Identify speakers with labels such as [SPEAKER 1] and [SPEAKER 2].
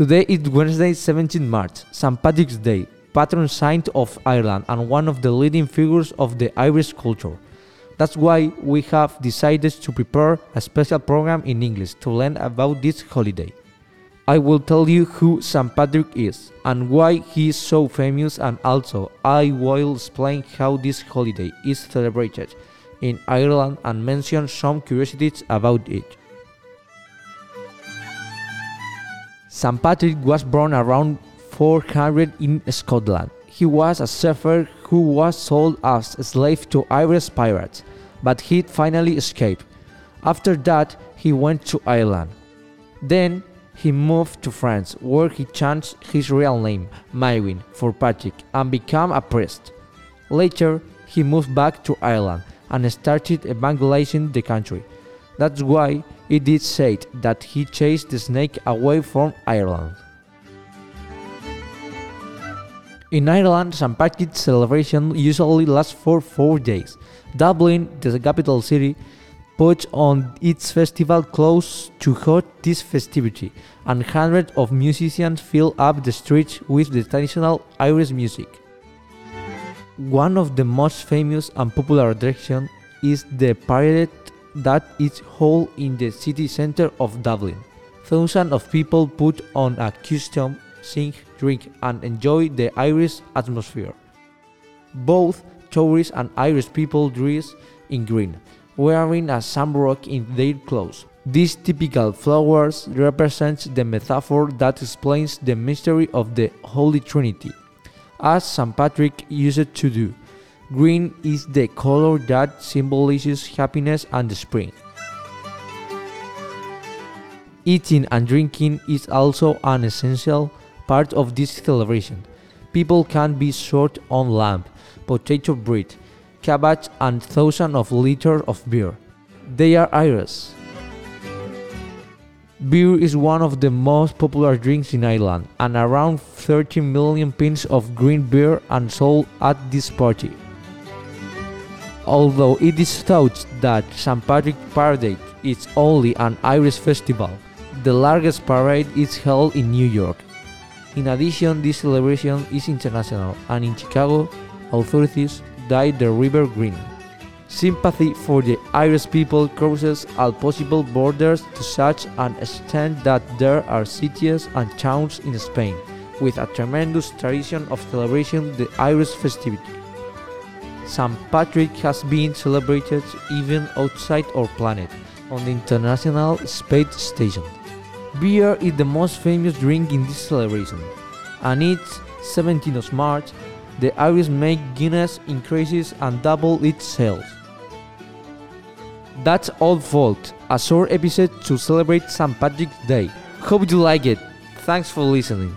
[SPEAKER 1] Today is Wednesday, 17 March, St. Patrick's Day, patron saint of Ireland and one of the leading figures of the Irish culture. That's why we have decided to prepare a special program in English to learn about this holiday. I will tell you who St. Patrick is and why he is so famous, and also I will explain how this holiday is celebrated in Ireland and mention some curiosities about it. St. Patrick was born around 400 in Scotland. He was a shepherd who was sold as a slave to Irish pirates, but he finally escaped. After that, he went to Ireland. Then he moved to France, where he changed his real name, Maewyn, for Patrick, and became a priest. Later, he moved back to Ireland and started evangelizing the country. That's why it is said that he chased the snake away from Ireland. In Ireland, St. Patrick's celebration usually lasts for four days. Dublin, the capital city, puts on its festival close to host this festivity, and hundreds of musicians fill up the streets with the traditional Irish music. One of the most famous and popular attractions is the parade that is held in the city center of Dublin. Thousands of people put on a costume, sing, drink, and enjoy the Irish atmosphere. Both tourists and Irish people dress in green, wearing a shamrock in their clothes. These typical flowers represent the metaphor that explains the mystery of the Holy Trinity, as St. Patrick used to do. Green is the color that symbolizes happiness and spring. Eating and drinking is also an essential part of this celebration. People can be short on lamb, potato bread, cabbage, and thousands of liters of beer. They are Irish. Beer is one of the most popular drinks in Ireland, and around 30 million pints of green beer are sold at this party. Although it is thought that St. Patrick's Parade is only an Irish festival, the largest parade is held in New York. In addition, this celebration is international, and in Chicago, authorities dyed the river green. Sympathy for the Irish people crosses all possible borders to such an extent that there are cities and towns in Spain with a tremendous tradition of celebrating the Irish festivity. St. Patrick has been celebrated even outside our planet on the International Space Station. Beer is the most famous drink in this celebration, and it's 17th of March, the Irish make Guinness increases and double its sales. That's all folks, a short episode to celebrate St. Patrick's Day. Hope you like it. Thanks for listening.